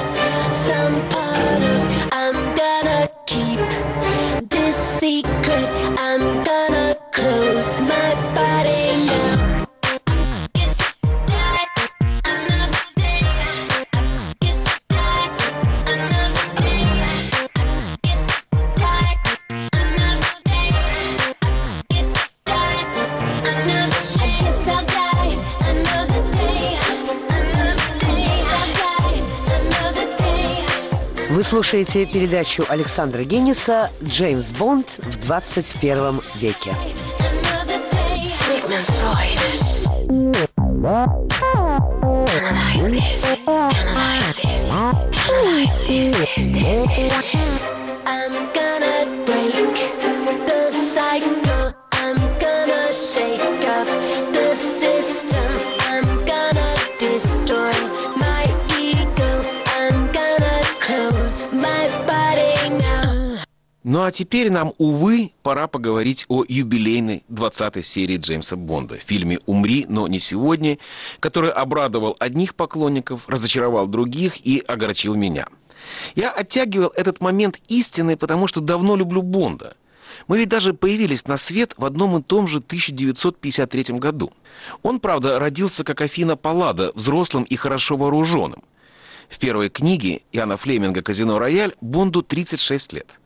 some part of, I'm gonna keep this secret, I'm gonna close my body слушаете передачу Александра Генниса «Джеймс Бонд в 21 веке». I'm gonna break Ну а теперь нам, увы, пора поговорить о юбилейной 20-й серии Джеймса Бонда, фильме «Умри, но не сегодня», который обрадовал одних поклонников, разочаровал других и огорчил меня. Я оттягивал этот момент истины, потому что давно люблю Бонда. Мы ведь даже появились на свет в одном и том же 1953 году. Он, правда, родился как Афина Паллада, взрослым и хорошо вооруженным. В первой книге Иоанна Флеминга «Казино Рояль» Бонду 36 лет –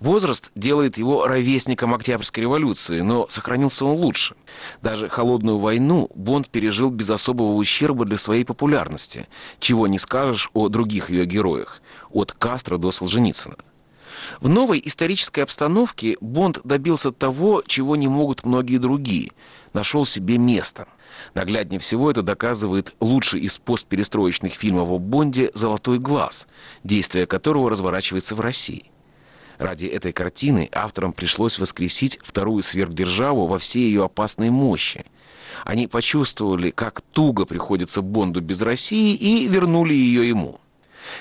Возраст делает его ровесником Октябрьской революции, но сохранился он лучше. Даже холодную войну Бонд пережил без особого ущерба для своей популярности, чего не скажешь о других ее героях, от Кастро до Солженицына. В новой исторической обстановке Бонд добился того, чего не могут многие другие. Нашел себе место. Нагляднее всего это доказывает лучший из постперестроечных фильмов о Бонде «Золотой глаз», действие которого разворачивается в России. Ради этой картины авторам пришлось воскресить вторую сверхдержаву во всей ее опасной мощи. Они почувствовали, как туго приходится Бонду без России и вернули ее ему.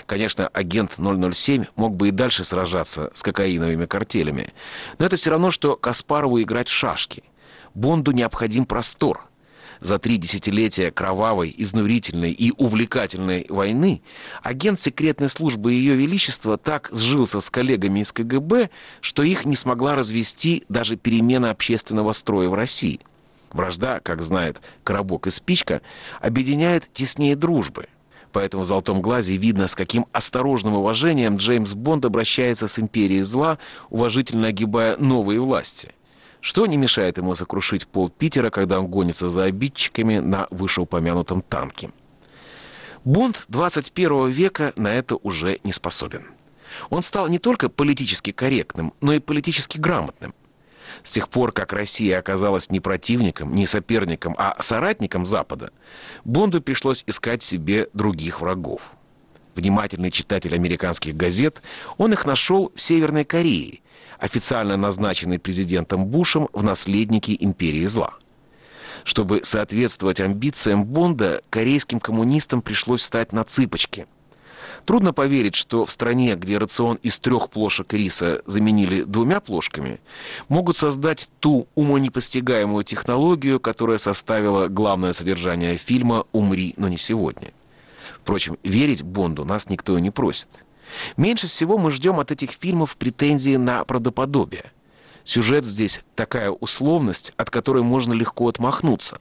Конечно, агент 007 мог бы и дальше сражаться с кокаиновыми картелями, но это все равно, что Каспарову играть в шашки. Бонду необходим простор – за три десятилетия кровавой, изнурительной и увлекательной войны агент секретной службы Ее Величества так сжился с коллегами из КГБ, что их не смогла развести даже перемена общественного строя в России. Вражда, как знает Коробок и Спичка, объединяет теснее дружбы. Поэтому в «Золотом глазе» видно, с каким осторожным уважением Джеймс Бонд обращается с империей зла, уважительно огибая новые власти что не мешает ему сокрушить пол Питера, когда он гонится за обидчиками на вышеупомянутом танке. Бонд 21 века на это уже не способен. Он стал не только политически корректным, но и политически грамотным. С тех пор, как Россия оказалась не противником, не соперником, а соратником Запада, Бонду пришлось искать себе других врагов. Внимательный читатель американских газет, он их нашел в Северной Корее – официально назначенный президентом Бушем в наследники империи зла. Чтобы соответствовать амбициям Бонда, корейским коммунистам пришлось встать на цыпочки. Трудно поверить, что в стране, где рацион из трех плошек риса заменили двумя плошками, могут создать ту умонепостигаемую технологию, которая составила главное содержание фильма «Умри, но не сегодня». Впрочем, верить Бонду нас никто и не просит. Меньше всего мы ждем от этих фильмов претензии на правдоподобие. Сюжет здесь такая условность, от которой можно легко отмахнуться.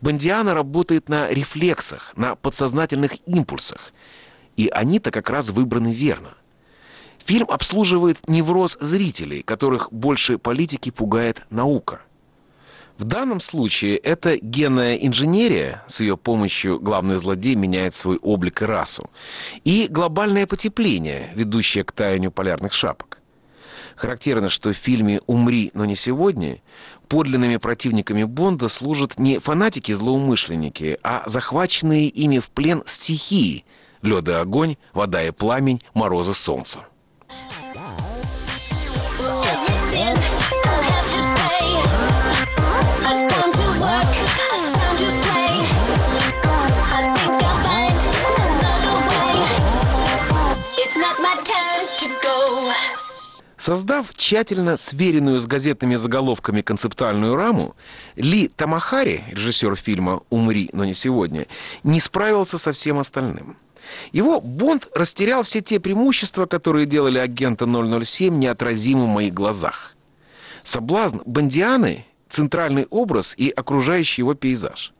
Бондиана работает на рефлексах, на подсознательных импульсах. И они-то как раз выбраны верно. Фильм обслуживает невроз зрителей, которых больше политики пугает наука – в данном случае это генная инженерия, с ее помощью главный злодей меняет свой облик и расу, и глобальное потепление, ведущее к таянию полярных шапок. Характерно, что в фильме «Умри, но не сегодня» подлинными противниками Бонда служат не фанатики-злоумышленники, а захваченные ими в плен стихии – лед и огонь, вода и пламень, морозы солнца. Создав тщательно сверенную с газетными заголовками концептуальную раму, Ли Тамахари, режиссер фильма «Умри, но не сегодня», не справился со всем остальным. Его Бонд растерял все те преимущества, которые делали агента 007 неотразимым в моих глазах. Соблазн Бондианы – центральный образ и окружающий его пейзаж.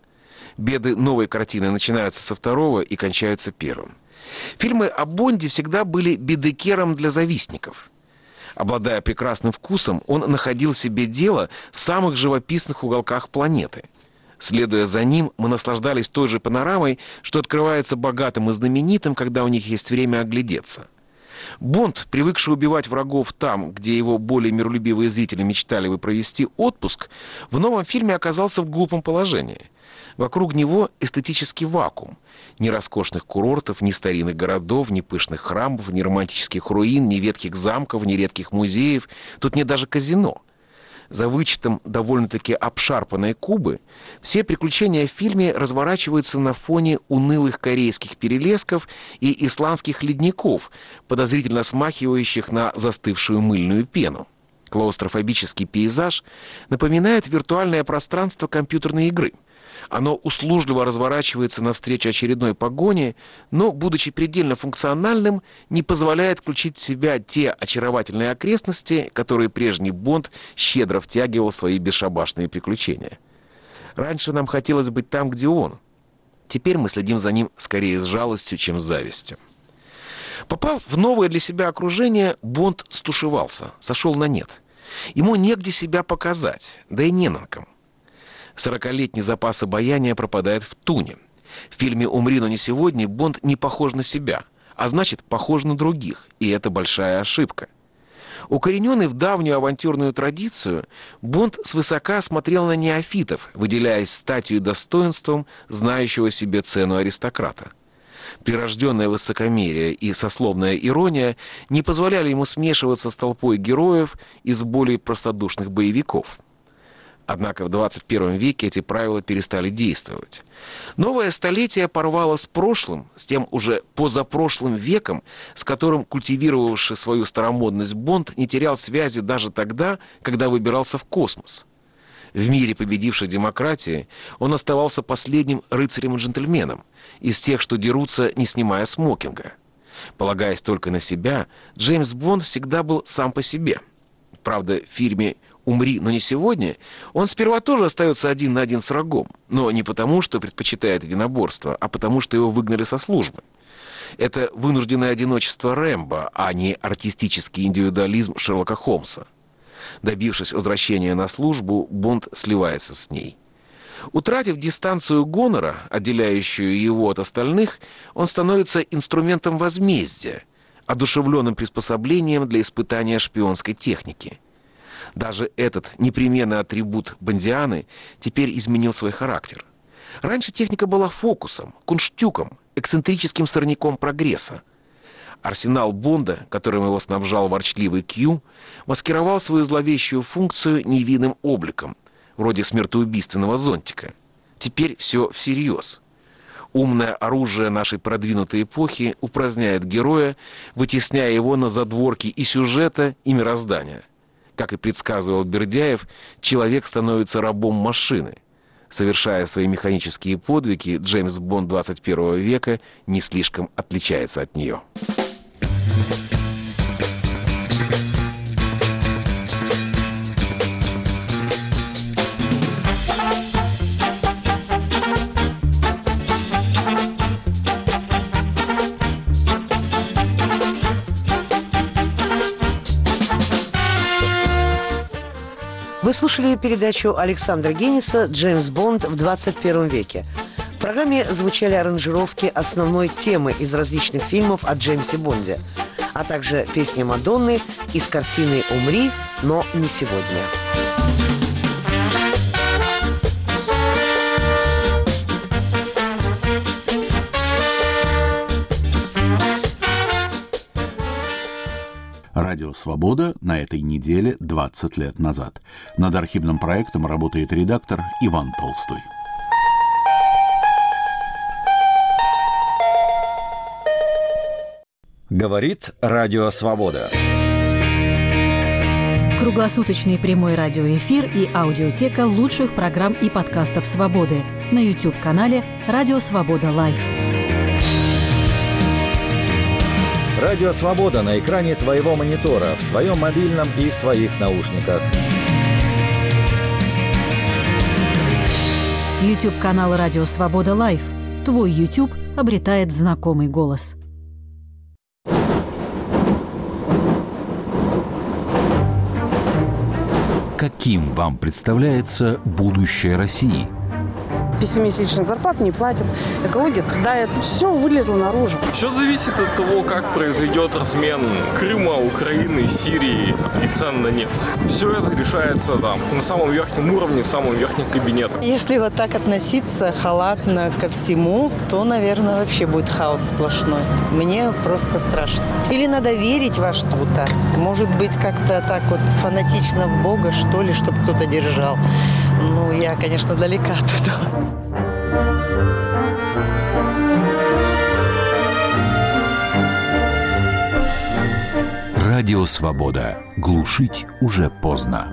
Беды новой картины начинаются со второго и кончаются первым. Фильмы о Бонде всегда были бедекером для завистников – Обладая прекрасным вкусом, он находил себе дело в самых живописных уголках планеты. Следуя за ним, мы наслаждались той же панорамой, что открывается богатым и знаменитым, когда у них есть время оглядеться. Бонд, привыкший убивать врагов там, где его более миролюбивые зрители мечтали бы провести отпуск, в новом фильме оказался в глупом положении – Вокруг него эстетический вакуум. Ни роскошных курортов, ни старинных городов, ни пышных храмов, ни романтических руин, ни ветхих замков, ни редких музеев. Тут нет даже казино. За вычетом довольно-таки обшарпанной Кубы, все приключения в фильме разворачиваются на фоне унылых корейских перелесков и исландских ледников, подозрительно смахивающих на застывшую мыльную пену. Клаустрофобический пейзаж напоминает виртуальное пространство компьютерной игры – оно услужливо разворачивается навстречу очередной погоне, но, будучи предельно функциональным, не позволяет включить в себя те очаровательные окрестности, которые прежний Бонд щедро втягивал в свои бесшабашные приключения. Раньше нам хотелось быть там, где он. Теперь мы следим за ним скорее с жалостью, чем с завистью. Попав в новое для себя окружение, Бонд стушевался, сошел на нет. Ему негде себя показать, да и не на ком. Сорокалетний запас обаяния пропадает в туне. В фильме «Умри, но не сегодня» Бонд не похож на себя, а значит, похож на других, и это большая ошибка. Укорененный в давнюю авантюрную традицию, Бонд свысока смотрел на неофитов, выделяясь статью достоинством знающего себе цену аристократа. Прирожденное высокомерие и сословная ирония не позволяли ему смешиваться с толпой героев из более простодушных боевиков. Однако в 21 веке эти правила перестали действовать. Новое столетие порвало с прошлым, с тем уже позапрошлым веком, с которым культивировавший свою старомодность Бонд не терял связи даже тогда, когда выбирался в космос. В мире победившей демократии он оставался последним рыцарем и джентльменом, из тех, что дерутся, не снимая смокинга. Полагаясь только на себя, Джеймс Бонд всегда был сам по себе. Правда, в фильме «Умри, но не сегодня», он сперва тоже остается один на один с врагом, но не потому, что предпочитает единоборство, а потому, что его выгнали со службы. Это вынужденное одиночество Рэмбо, а не артистический индивидуализм Шерлока Холмса. Добившись возвращения на службу, Бонд сливается с ней. Утратив дистанцию гонора, отделяющую его от остальных, он становится инструментом возмездия, одушевленным приспособлением для испытания шпионской техники – даже этот непременный атрибут Бондианы теперь изменил свой характер. Раньше техника была фокусом, кунштюком, эксцентрическим сорняком прогресса. Арсенал Бонда, которым его снабжал ворчливый Кью, маскировал свою зловещую функцию невинным обликом, вроде смертоубийственного зонтика. Теперь все всерьез. Умное оружие нашей продвинутой эпохи упраздняет героя, вытесняя его на задворки и сюжета, и мироздания. Как и предсказывал Бердяев, человек становится рабом машины. Совершая свои механические подвиги, Джеймс Бонд 21 века не слишком отличается от нее. Вы слушали передачу Александра Генниса «Джеймс Бонд в 21 веке». В программе звучали аранжировки основной темы из различных фильмов о Джеймсе Бонде, а также песни Мадонны из картины «Умри, но не сегодня». Радио «Свобода» на этой неделе 20 лет назад. Над архивным проектом работает редактор Иван Толстой. Говорит Радио «Свобода». Круглосуточный прямой радиоэфир и аудиотека лучших программ и подкастов «Свободы» на YouTube-канале «Радио Свобода Лайв». Радио «Свобода» на экране твоего монитора, в твоем мобильном и в твоих наушниках. YouTube-канал «Радио Свобода Лайв». Твой YouTube обретает знакомый голос. Каким вам представляется будущее России? Пессимистично. Зарплат не платят, экология страдает. Все вылезло наружу. Все зависит от того, как произойдет размен Крыма, Украины, Сирии и цен на нефть. Все это решается там, на самом верхнем уровне, в самом верхнем кабинете. Если вот так относиться халатно ко всему, то, наверное, вообще будет хаос сплошной. Мне просто страшно. Или надо верить во что-то. Может быть, как-то так вот фанатично в Бога, что ли, чтобы кто-то держал. Ну, я, конечно, далека от этого. Радио «Свобода». Глушить уже поздно.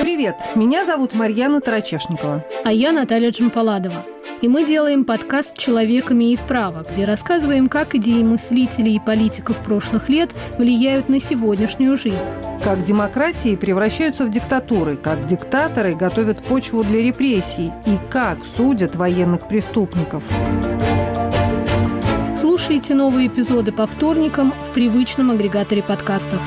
Привет, меня зовут Марьяна Тарачешникова. А я Наталья Джампаладова. И мы делаем подкаст «Человек имеет право», где рассказываем, как идеи мыслителей и политиков прошлых лет влияют на сегодняшнюю жизнь. Как демократии превращаются в диктатуры, как диктаторы готовят почву для репрессий и как судят военных преступников. Слушайте новые эпизоды по вторникам в привычном агрегаторе подкастов.